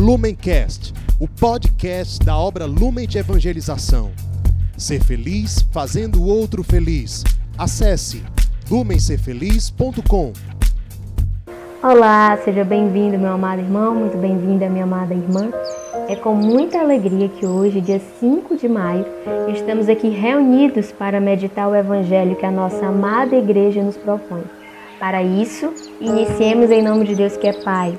Lumencast, o podcast da obra Lumen de Evangelização. Ser feliz fazendo o outro feliz. Acesse lumencerfeliz.com. Olá, seja bem-vindo, meu amado irmão, muito bem-vinda, minha amada irmã. É com muita alegria que hoje, dia 5 de maio, estamos aqui reunidos para meditar o Evangelho que a nossa amada igreja nos propõe. Para isso, iniciemos em nome de Deus que é Pai,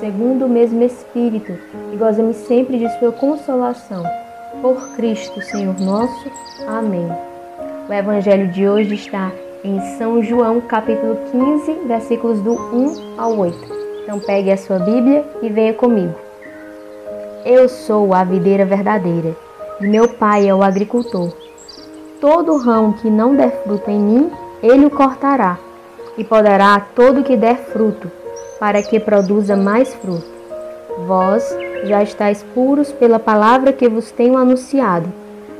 segundo o mesmo Espírito, e gozemos sempre de Sua consolação. Por Cristo, Senhor nosso. Amém. O Evangelho de hoje está em São João, capítulo 15, versículos do 1 ao 8. Então pegue a sua Bíblia e venha comigo. Eu sou a videira verdadeira, e meu pai é o agricultor. Todo ramo que não der fruto em mim, ele o cortará e poderá todo que der fruto, para que produza mais fruto. Vós já estáis puros pela palavra que vos tenho anunciado.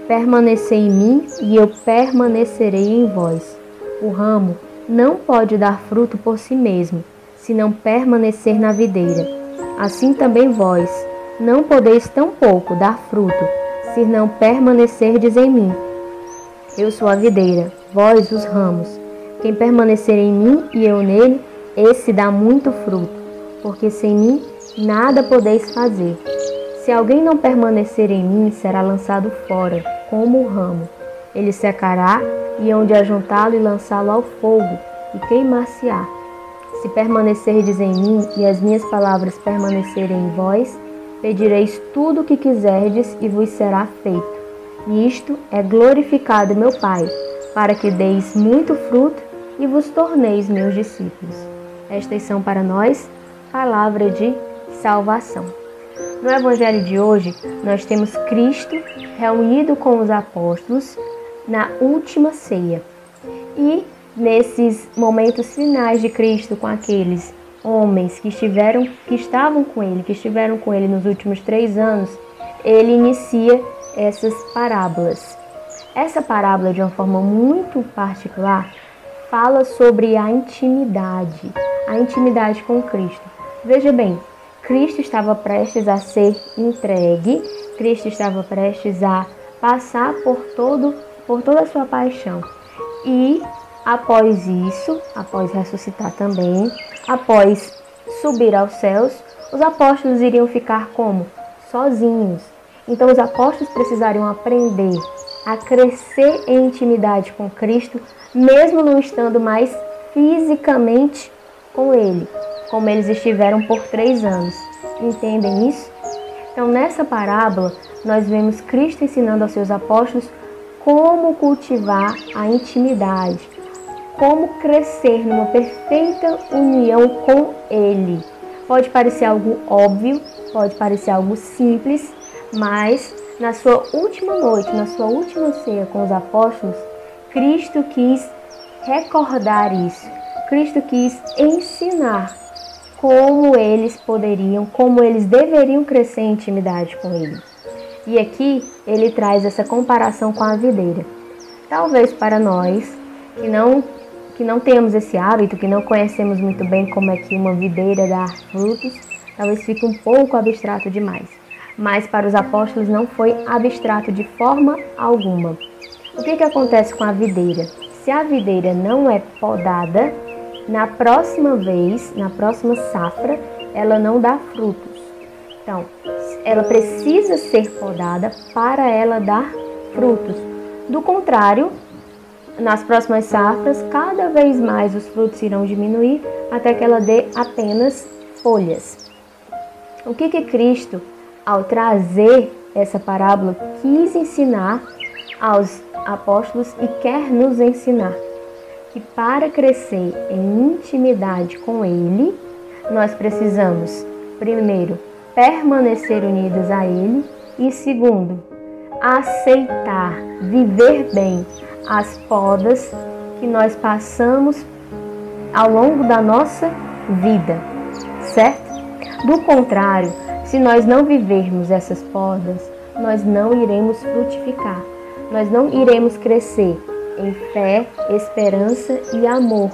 Permanecei em mim e eu permanecerei em vós. O ramo não pode dar fruto por si mesmo, se não permanecer na videira. Assim também vós não podeis tampouco dar fruto, se não permanecerdes em mim. Eu sou a videira, vós os ramos. Quem permanecer em mim e eu nele, esse dá muito fruto, porque sem mim nada podeis fazer. Se alguém não permanecer em mim, será lançado fora, como o ramo. Ele secará, e hão de ajuntá-lo e lançá-lo ao fogo, e queimar-se-á. Se permanecerdes em mim e as minhas palavras permanecerem em vós, pedireis tudo o que quiserdes e vos será feito. E isto é glorificado meu Pai, para que deis muito fruto e vos torneis meus discípulos. Estas são para nós palavra de salvação. No Evangelho de hoje, nós temos Cristo reunido com os apóstolos na última ceia. E nesses momentos finais de Cristo com aqueles homens que estiveram, que estavam com ele, que estiveram com ele nos últimos três anos, ele inicia essas parábolas. Essa parábola, de uma forma muito particular, fala sobre a intimidade, a intimidade com Cristo. Veja bem, Cristo estava prestes a ser entregue, Cristo estava prestes a passar por todo por toda a sua paixão. E após isso, após ressuscitar também, após subir aos céus, os apóstolos iriam ficar como sozinhos. Então os apóstolos precisariam aprender a crescer em intimidade com Cristo, mesmo não estando mais fisicamente com Ele, como eles estiveram por três anos. Entendem isso? Então, nessa parábola, nós vemos Cristo ensinando aos seus apóstolos como cultivar a intimidade, como crescer numa perfeita união com Ele. Pode parecer algo óbvio, pode parecer algo simples, mas na sua última noite, na sua última ceia com os apóstolos, Cristo quis recordar isso. Cristo quis ensinar como eles poderiam, como eles deveriam crescer em intimidade com Ele. E aqui ele traz essa comparação com a videira. Talvez para nós que não que não temos esse hábito, que não conhecemos muito bem como é que uma videira dá frutos, talvez fique um pouco abstrato demais mas para os apóstolos não foi abstrato de forma alguma. O que, que acontece com a videira? Se a videira não é podada, na próxima vez, na próxima safra, ela não dá frutos. Então, ela precisa ser podada para ela dar frutos. Do contrário, nas próximas safras, cada vez mais os frutos irão diminuir até que ela dê apenas folhas. O que que Cristo ao trazer essa parábola, quis ensinar aos apóstolos e quer nos ensinar que para crescer em intimidade com Ele, nós precisamos, primeiro, permanecer unidos a Ele E segundo, aceitar, viver bem as podas que nós passamos ao longo da nossa vida, certo? Do contrário, se nós não vivermos essas podas, nós não iremos frutificar, nós não iremos crescer em fé, esperança e amor.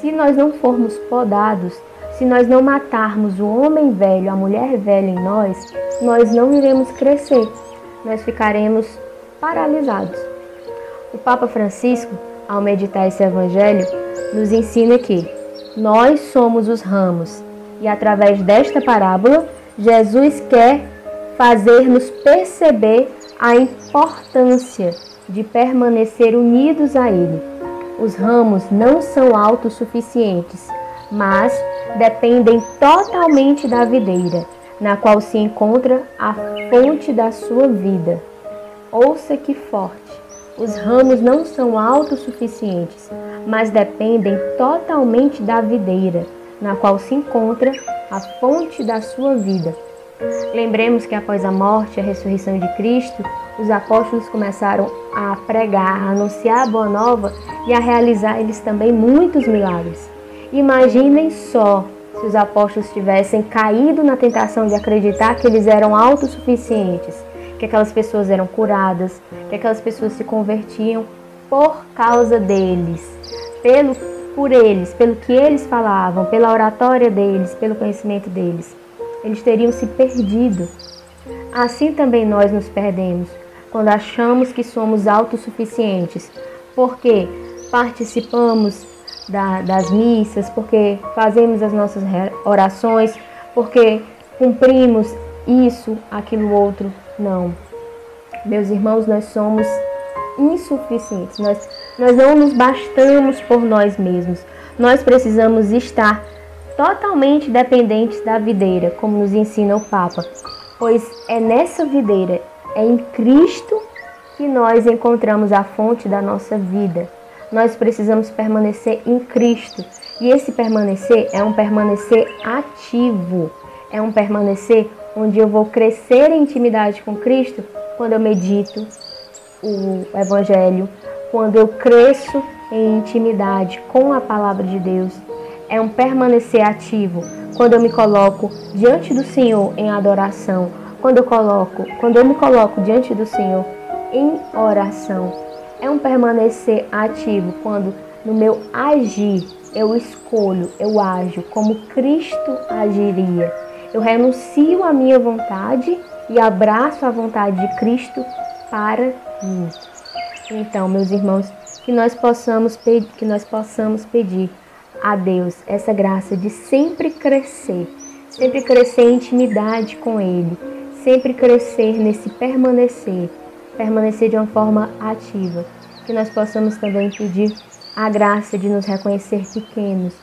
Se nós não formos podados, se nós não matarmos o homem velho, a mulher velha em nós, nós não iremos crescer, nós ficaremos paralisados. O Papa Francisco, ao meditar esse evangelho, nos ensina que nós somos os ramos e através desta parábola, Jesus quer fazer-nos perceber a importância de permanecer unidos a Ele. Os ramos não são autossuficientes, mas dependem totalmente da videira, na qual se encontra a fonte da sua vida. Ouça que forte! Os ramos não são autossuficientes, mas dependem totalmente da videira, na qual se encontra a fonte da sua vida. Lembremos que após a morte e a ressurreição de Cristo, os apóstolos começaram a pregar, a anunciar a boa nova e a realizar eles também muitos milagres. Imaginem só se os apóstolos tivessem caído na tentação de acreditar que eles eram autossuficientes, que aquelas pessoas eram curadas, que aquelas pessoas se convertiam por causa deles, pelo por eles, pelo que eles falavam, pela oratória deles, pelo conhecimento deles eles teriam se perdido. Assim também nós nos perdemos quando achamos que somos autossuficientes, porque participamos da, das missas, porque fazemos as nossas orações, porque cumprimos isso, aquilo, outro. Não. Meus irmãos, nós somos insuficientes, nós, nós não nos bastamos por nós mesmos. Nós precisamos estar totalmente dependentes da videira, como nos ensina o Papa, pois é nessa videira, é em Cristo que nós encontramos a fonte da nossa vida. Nós precisamos permanecer em Cristo. E esse permanecer é um permanecer ativo, é um permanecer onde eu vou crescer em intimidade com Cristo quando eu medito o Evangelho, quando eu cresço em intimidade com a palavra de Deus, é um permanecer ativo. Quando eu me coloco diante do Senhor em adoração, quando eu coloco, quando eu me coloco diante do Senhor em oração, é um permanecer ativo quando no meu agir eu escolho, eu ajo como Cristo agiria. Eu renuncio à minha vontade e abraço a vontade de Cristo para. Então, meus irmãos, que nós possamos pedir, que nós possamos pedir a Deus essa graça de sempre crescer, sempre crescer em intimidade com Ele, sempre crescer nesse permanecer, permanecer de uma forma ativa. Que nós possamos também pedir a graça de nos reconhecer pequenos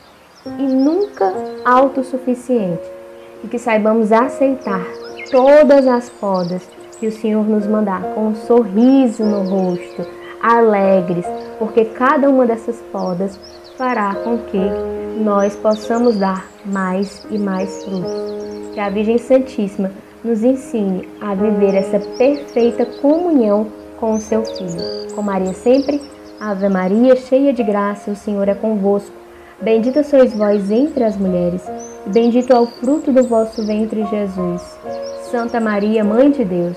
e nunca autossuficientes, e que saibamos aceitar todas as podas que o Senhor nos mandar com um sorriso no rosto, alegres, porque cada uma dessas podas fará com que nós possamos dar mais e mais frutos. Que a Virgem Santíssima nos ensine a viver essa perfeita comunhão com o seu Filho. Com Maria sempre, Ave Maria, cheia de graça, o Senhor é convosco. Bendita sois vós entre as mulheres, e bendito é o fruto do vosso ventre, Jesus. Santa Maria, Mãe de Deus,